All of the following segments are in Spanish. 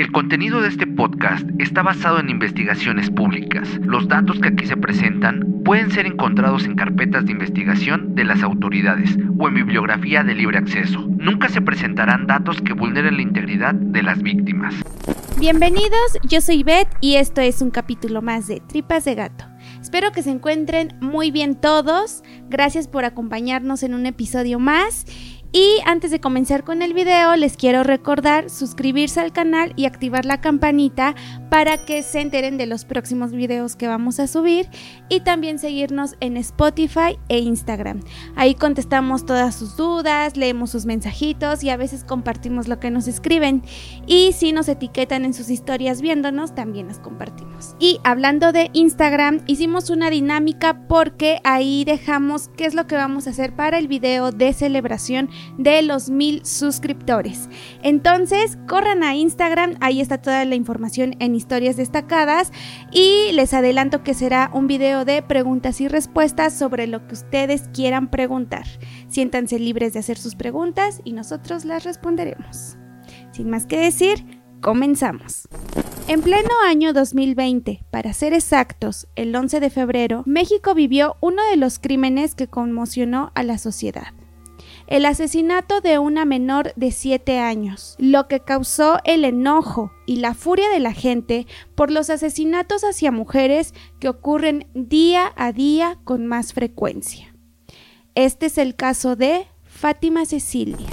El contenido de este podcast está basado en investigaciones públicas. Los datos que aquí se presentan pueden ser encontrados en carpetas de investigación de las autoridades o en bibliografía de libre acceso. Nunca se presentarán datos que vulneren la integridad de las víctimas. Bienvenidos, yo soy Beth y esto es un capítulo más de Tripas de Gato. Espero que se encuentren muy bien todos. Gracias por acompañarnos en un episodio más. Y antes de comenzar con el video, les quiero recordar suscribirse al canal y activar la campanita para que se enteren de los próximos videos que vamos a subir y también seguirnos en Spotify e Instagram. Ahí contestamos todas sus dudas, leemos sus mensajitos y a veces compartimos lo que nos escriben. Y si nos etiquetan en sus historias viéndonos, también las compartimos. Y hablando de Instagram, hicimos una dinámica porque ahí dejamos qué es lo que vamos a hacer para el video de celebración de los mil suscriptores. Entonces, corran a Instagram, ahí está toda la información en historias destacadas y les adelanto que será un video de preguntas y respuestas sobre lo que ustedes quieran preguntar. Siéntanse libres de hacer sus preguntas y nosotros las responderemos. Sin más que decir, comenzamos. En pleno año 2020, para ser exactos, el 11 de febrero, México vivió uno de los crímenes que conmocionó a la sociedad el asesinato de una menor de 7 años, lo que causó el enojo y la furia de la gente por los asesinatos hacia mujeres que ocurren día a día con más frecuencia. Este es el caso de Fátima Cecilia.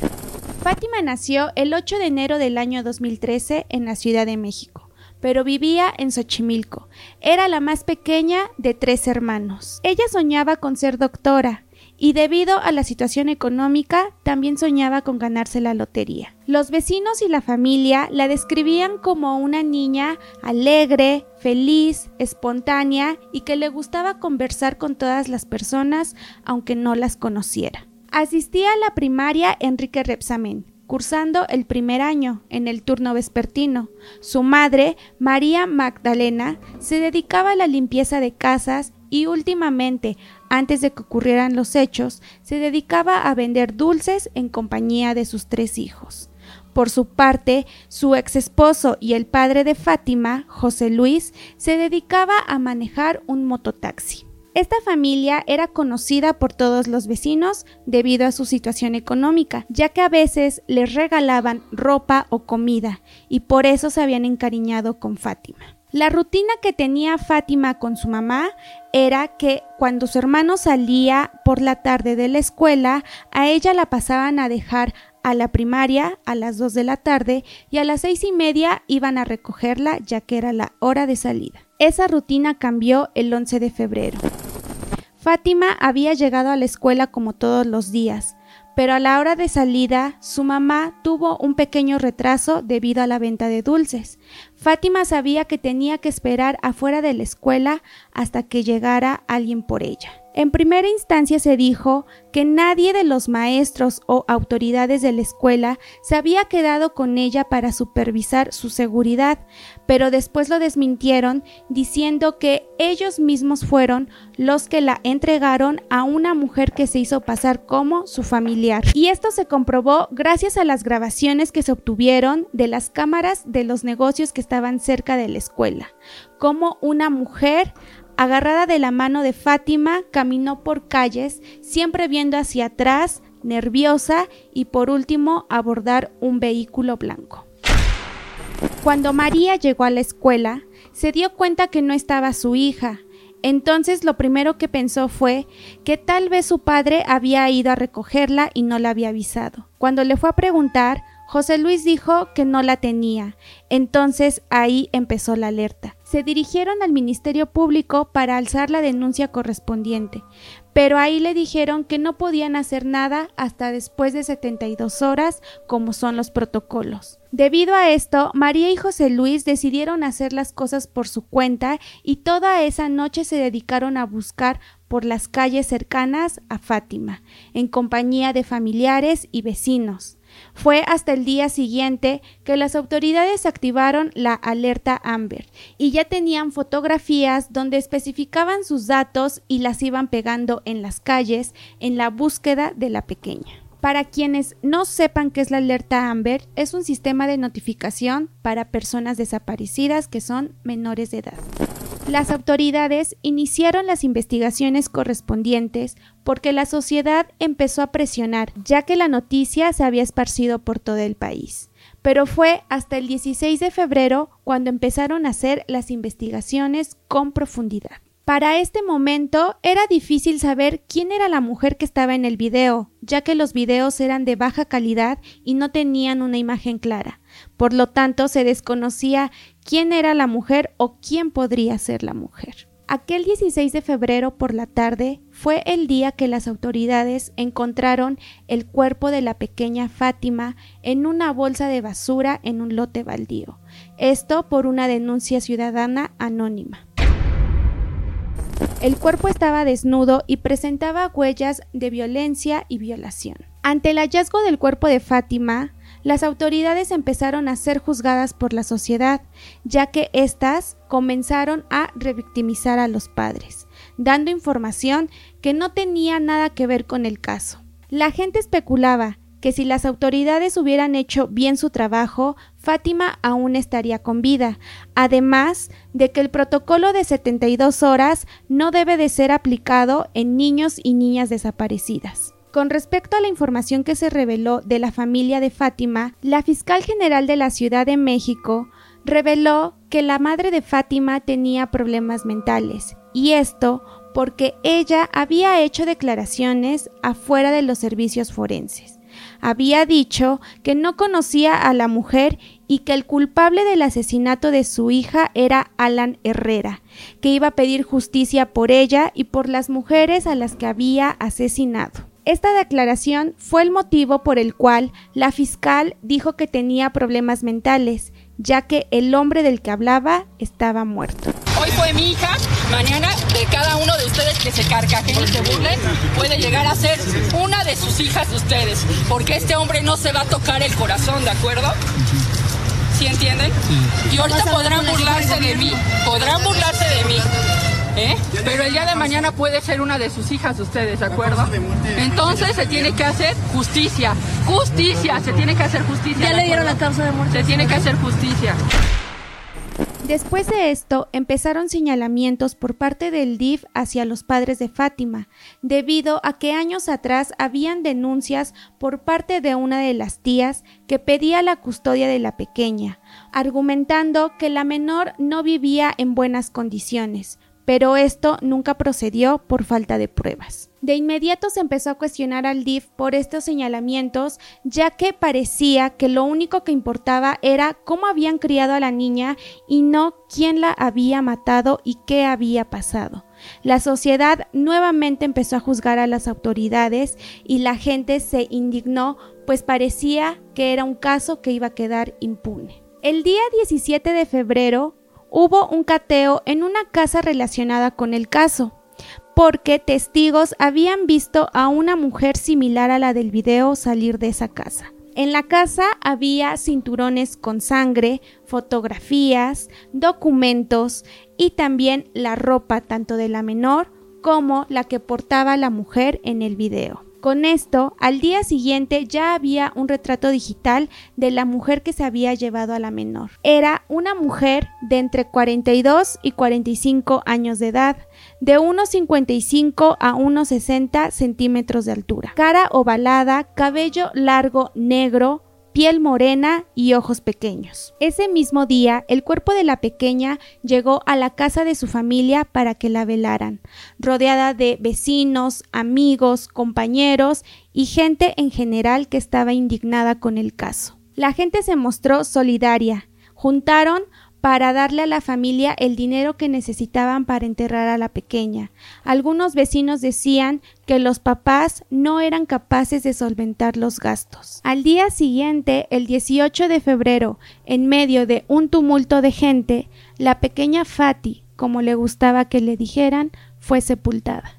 Fátima nació el 8 de enero del año 2013 en la Ciudad de México pero vivía en Xochimilco. Era la más pequeña de tres hermanos. Ella soñaba con ser doctora, y debido a la situación económica también soñaba con ganarse la lotería. Los vecinos y la familia la describían como una niña alegre, feliz, espontánea y que le gustaba conversar con todas las personas aunque no las conociera. Asistía a la primaria Enrique Repsamen, cursando el primer año en el turno vespertino. Su madre, María Magdalena, se dedicaba a la limpieza de casas y últimamente, antes de que ocurrieran los hechos, se dedicaba a vender dulces en compañía de sus tres hijos. Por su parte, su ex esposo y el padre de Fátima, José Luis, se dedicaba a manejar un mototaxi. Esta familia era conocida por todos los vecinos debido a su situación económica, ya que a veces les regalaban ropa o comida, y por eso se habían encariñado con Fátima. La rutina que tenía Fátima con su mamá era que cuando su hermano salía por la tarde de la escuela, a ella la pasaban a dejar a la primaria a las 2 de la tarde y a las seis y media iban a recogerla ya que era la hora de salida. Esa rutina cambió el 11 de febrero. Fátima había llegado a la escuela como todos los días, pero a la hora de salida su mamá tuvo un pequeño retraso debido a la venta de dulces. Fátima sabía que tenía que esperar afuera de la escuela hasta que llegara alguien por ella. En primera instancia se dijo que nadie de los maestros o autoridades de la escuela se había quedado con ella para supervisar su seguridad, pero después lo desmintieron diciendo que ellos mismos fueron los que la entregaron a una mujer que se hizo pasar como su familiar. Y esto se comprobó gracias a las grabaciones que se obtuvieron de las cámaras de los negocios que estaban cerca de la escuela, como una mujer agarrada de la mano de Fátima, caminó por calles, siempre viendo hacia atrás, nerviosa y por último abordar un vehículo blanco. Cuando María llegó a la escuela, se dio cuenta que no estaba su hija. Entonces lo primero que pensó fue que tal vez su padre había ido a recogerla y no la había avisado. Cuando le fue a preguntar, José Luis dijo que no la tenía. Entonces ahí empezó la alerta. Se dirigieron al Ministerio Público para alzar la denuncia correspondiente, pero ahí le dijeron que no podían hacer nada hasta después de 72 horas, como son los protocolos. Debido a esto, María y José Luis decidieron hacer las cosas por su cuenta y toda esa noche se dedicaron a buscar por las calles cercanas a Fátima, en compañía de familiares y vecinos. Fue hasta el día siguiente que las autoridades activaron la alerta Amber y ya tenían fotografías donde especificaban sus datos y las iban pegando en las calles en la búsqueda de la pequeña. Para quienes no sepan qué es la alerta Amber, es un sistema de notificación para personas desaparecidas que son menores de edad. Las autoridades iniciaron las investigaciones correspondientes porque la sociedad empezó a presionar, ya que la noticia se había esparcido por todo el país. Pero fue hasta el 16 de febrero cuando empezaron a hacer las investigaciones con profundidad. Para este momento era difícil saber quién era la mujer que estaba en el video, ya que los videos eran de baja calidad y no tenían una imagen clara. Por lo tanto, se desconocía quién era la mujer o quién podría ser la mujer. Aquel 16 de febrero por la tarde fue el día que las autoridades encontraron el cuerpo de la pequeña Fátima en una bolsa de basura en un lote baldío. Esto por una denuncia ciudadana anónima. El cuerpo estaba desnudo y presentaba huellas de violencia y violación. Ante el hallazgo del cuerpo de Fátima, las autoridades empezaron a ser juzgadas por la sociedad, ya que éstas comenzaron a revictimizar a los padres, dando información que no tenía nada que ver con el caso. La gente especulaba que si las autoridades hubieran hecho bien su trabajo, Fátima aún estaría con vida, además de que el protocolo de 72 horas no debe de ser aplicado en niños y niñas desaparecidas. Con respecto a la información que se reveló de la familia de Fátima, la fiscal general de la Ciudad de México reveló que la madre de Fátima tenía problemas mentales, y esto porque ella había hecho declaraciones afuera de los servicios forenses había dicho que no conocía a la mujer y que el culpable del asesinato de su hija era Alan Herrera, que iba a pedir justicia por ella y por las mujeres a las que había asesinado. Esta declaración fue el motivo por el cual la fiscal dijo que tenía problemas mentales, ya que el hombre del que hablaba estaba muerto. Hoy fue mi hija, mañana de cada uno de ustedes que se carcajen y se burlen, puede llegar a ser una de sus hijas de ustedes, porque este hombre no se va a tocar el corazón, ¿de acuerdo? ¿Sí entienden? Y ahorita podrán burlarse de mí, podrán burlarse de mí. ¿Eh? Pero el día de mañana puede ser una de sus hijas de ustedes, ¿de acuerdo? Entonces se tiene que hacer justicia. Justicia, se tiene que hacer justicia. Ya le dieron la causa de muerte. Se tiene que hacer justicia. Después de esto, empezaron señalamientos por parte del DIF hacia los padres de Fátima, debido a que años atrás habían denuncias por parte de una de las tías que pedía la custodia de la pequeña, argumentando que la menor no vivía en buenas condiciones, pero esto nunca procedió por falta de pruebas. De inmediato se empezó a cuestionar al DIF por estos señalamientos, ya que parecía que lo único que importaba era cómo habían criado a la niña y no quién la había matado y qué había pasado. La sociedad nuevamente empezó a juzgar a las autoridades y la gente se indignó, pues parecía que era un caso que iba a quedar impune. El día 17 de febrero, hubo un cateo en una casa relacionada con el caso, porque testigos habían visto a una mujer similar a la del video salir de esa casa. En la casa había cinturones con sangre, fotografías, documentos y también la ropa tanto de la menor como la que portaba la mujer en el video. Con esto, al día siguiente ya había un retrato digital de la mujer que se había llevado a la menor. Era una mujer de entre 42 y 45 años de edad, de unos 55 a unos 60 centímetros de altura, cara ovalada, cabello largo negro, piel morena y ojos pequeños. Ese mismo día, el cuerpo de la pequeña llegó a la casa de su familia para que la velaran, rodeada de vecinos, amigos, compañeros y gente en general que estaba indignada con el caso. La gente se mostró solidaria. Juntaron para darle a la familia el dinero que necesitaban para enterrar a la pequeña. Algunos vecinos decían que los papás no eran capaces de solventar los gastos. Al día siguiente, el 18 de febrero, en medio de un tumulto de gente, la pequeña Fati, como le gustaba que le dijeran, fue sepultada.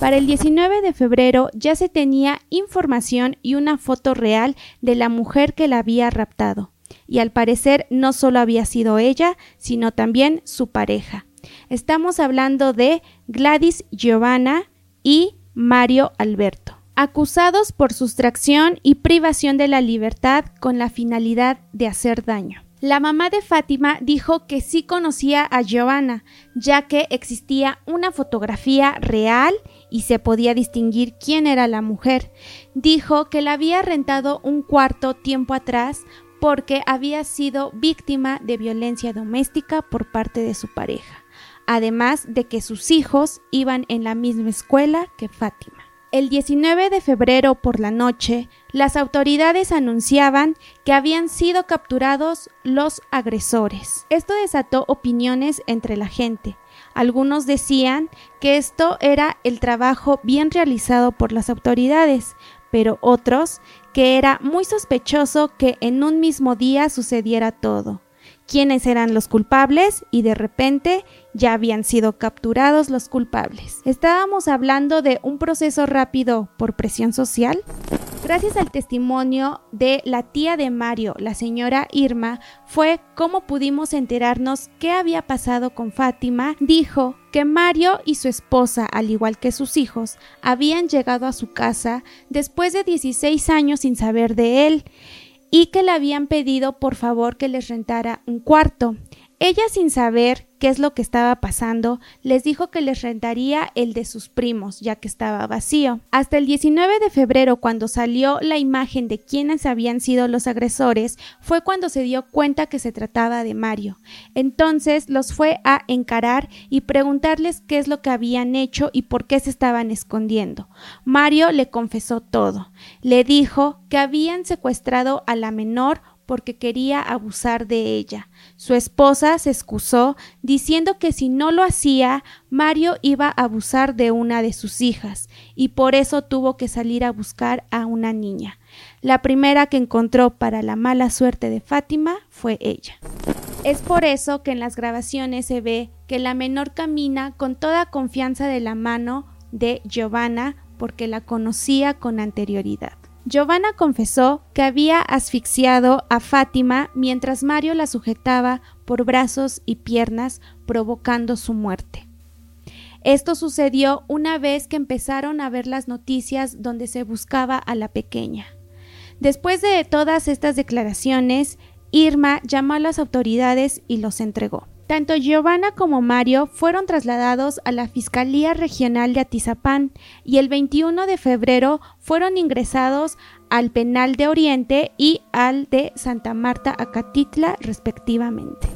Para el 19 de febrero ya se tenía información y una foto real de la mujer que la había raptado, y al parecer no solo había sido ella, sino también su pareja. Estamos hablando de Gladys Giovanna y Mario Alberto, acusados por sustracción y privación de la libertad con la finalidad de hacer daño. La mamá de Fátima dijo que sí conocía a Giovanna, ya que existía una fotografía real y se podía distinguir quién era la mujer. Dijo que la había rentado un cuarto tiempo atrás porque había sido víctima de violencia doméstica por parte de su pareja, además de que sus hijos iban en la misma escuela que Fátima. El 19 de febrero por la noche, las autoridades anunciaban que habían sido capturados los agresores. Esto desató opiniones entre la gente. Algunos decían que esto era el trabajo bien realizado por las autoridades, pero otros que era muy sospechoso que en un mismo día sucediera todo quiénes eran los culpables y de repente ya habían sido capturados los culpables. Estábamos hablando de un proceso rápido por presión social. Gracias al testimonio de la tía de Mario, la señora Irma, fue como pudimos enterarnos qué había pasado con Fátima. Dijo que Mario y su esposa, al igual que sus hijos, habían llegado a su casa después de 16 años sin saber de él y que le habían pedido por favor que les rentara un cuarto. Ella sin saber qué es lo que estaba pasando, les dijo que les rentaría el de sus primos, ya que estaba vacío. Hasta el 19 de febrero, cuando salió la imagen de quienes habían sido los agresores, fue cuando se dio cuenta que se trataba de Mario. Entonces los fue a encarar y preguntarles qué es lo que habían hecho y por qué se estaban escondiendo. Mario le confesó todo. Le dijo que habían secuestrado a la menor porque quería abusar de ella. Su esposa se excusó diciendo que si no lo hacía, Mario iba a abusar de una de sus hijas, y por eso tuvo que salir a buscar a una niña. La primera que encontró para la mala suerte de Fátima fue ella. Es por eso que en las grabaciones se ve que la menor camina con toda confianza de la mano de Giovanna porque la conocía con anterioridad. Giovanna confesó que había asfixiado a Fátima mientras Mario la sujetaba por brazos y piernas, provocando su muerte. Esto sucedió una vez que empezaron a ver las noticias donde se buscaba a la pequeña. Después de todas estas declaraciones, Irma llamó a las autoridades y los entregó. Tanto Giovanna como Mario fueron trasladados a la Fiscalía Regional de Atizapán y el 21 de febrero fueron ingresados al Penal de Oriente y al de Santa Marta Acatitla respectivamente.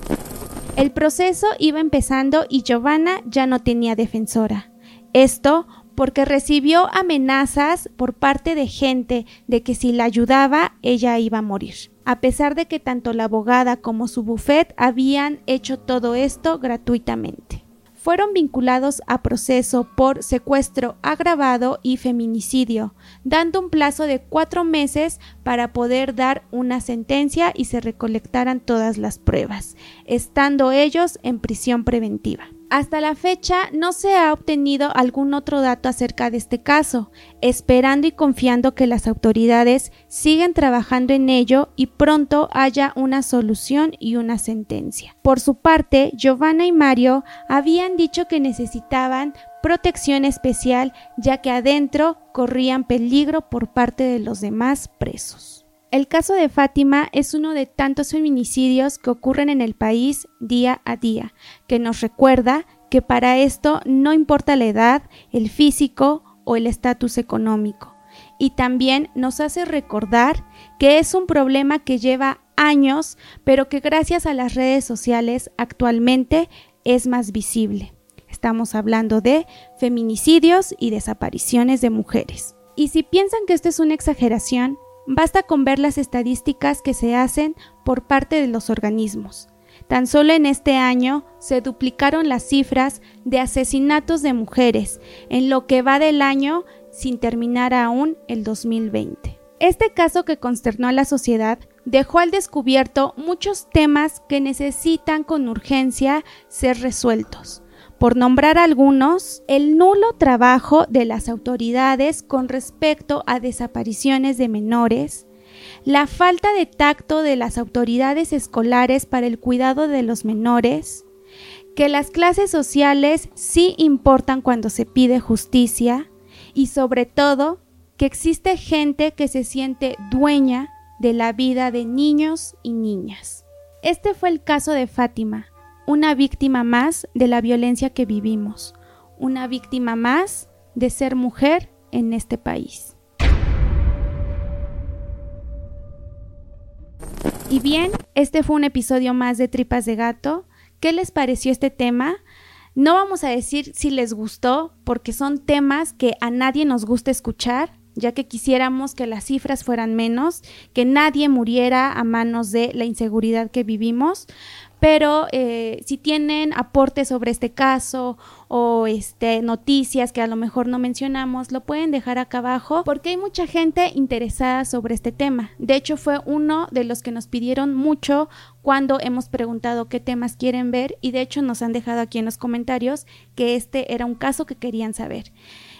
El proceso iba empezando y Giovanna ya no tenía defensora. Esto porque recibió amenazas por parte de gente de que si la ayudaba ella iba a morir a pesar de que tanto la abogada como su bufet habían hecho todo esto gratuitamente. Fueron vinculados a proceso por secuestro agravado y feminicidio, dando un plazo de cuatro meses para poder dar una sentencia y se recolectaran todas las pruebas, estando ellos en prisión preventiva. Hasta la fecha no se ha obtenido algún otro dato acerca de este caso, esperando y confiando que las autoridades siguen trabajando en ello y pronto haya una solución y una sentencia. Por su parte, Giovanna y Mario habían dicho que necesitaban protección especial ya que adentro corrían peligro por parte de los demás presos. El caso de Fátima es uno de tantos feminicidios que ocurren en el país día a día, que nos recuerda que para esto no importa la edad, el físico o el estatus económico. Y también nos hace recordar que es un problema que lleva años, pero que gracias a las redes sociales actualmente es más visible. Estamos hablando de feminicidios y desapariciones de mujeres. Y si piensan que esto es una exageración, Basta con ver las estadísticas que se hacen por parte de los organismos. Tan solo en este año se duplicaron las cifras de asesinatos de mujeres en lo que va del año sin terminar aún el 2020. Este caso que consternó a la sociedad dejó al descubierto muchos temas que necesitan con urgencia ser resueltos por nombrar algunos, el nulo trabajo de las autoridades con respecto a desapariciones de menores, la falta de tacto de las autoridades escolares para el cuidado de los menores, que las clases sociales sí importan cuando se pide justicia y sobre todo que existe gente que se siente dueña de la vida de niños y niñas. Este fue el caso de Fátima, una víctima más de la violencia que vivimos, una víctima más de ser mujer en este país. Y bien, este fue un episodio más de Tripas de Gato. ¿Qué les pareció este tema? No vamos a decir si les gustó, porque son temas que a nadie nos gusta escuchar, ya que quisiéramos que las cifras fueran menos, que nadie muriera a manos de la inseguridad que vivimos, pero eh, si tienen aportes sobre este caso o este, noticias que a lo mejor no mencionamos, lo pueden dejar acá abajo porque hay mucha gente interesada sobre este tema. De hecho, fue uno de los que nos pidieron mucho cuando hemos preguntado qué temas quieren ver y de hecho nos han dejado aquí en los comentarios que este era un caso que querían saber.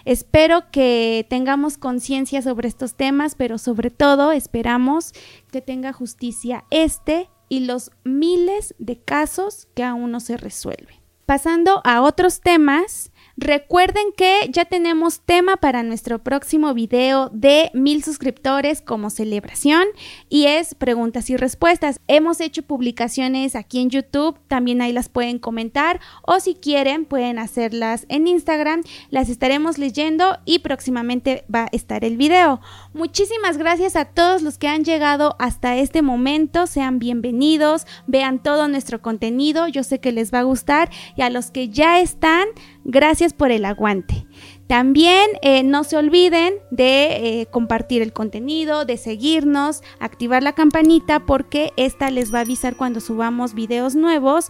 Espero que tengamos conciencia sobre estos temas, pero sobre todo esperamos que tenga justicia este y los miles de casos que aún no se resuelven. Pasando a otros temas, Recuerden que ya tenemos tema para nuestro próximo video de mil suscriptores como celebración y es preguntas y respuestas. Hemos hecho publicaciones aquí en YouTube, también ahí las pueden comentar o si quieren pueden hacerlas en Instagram, las estaremos leyendo y próximamente va a estar el video. Muchísimas gracias a todos los que han llegado hasta este momento, sean bienvenidos, vean todo nuestro contenido, yo sé que les va a gustar y a los que ya están, Gracias por el aguante. También eh, no se olviden de eh, compartir el contenido, de seguirnos, activar la campanita porque esta les va a avisar cuando subamos videos nuevos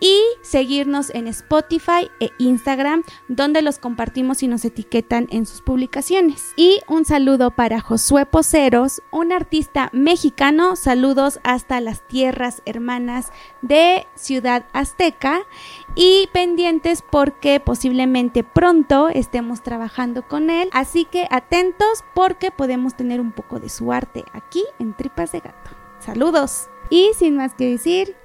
y seguirnos en Spotify e Instagram, donde los compartimos y nos etiquetan en sus publicaciones. Y un saludo para Josué Poceros, un artista mexicano. Saludos hasta las tierras hermanas de Ciudad Azteca y pendientes porque posiblemente pronto estemos trabajando con él. Así que atentos porque podemos tener un poco de su arte aquí en Tripas de Gato. Saludos. Y sin más que decir,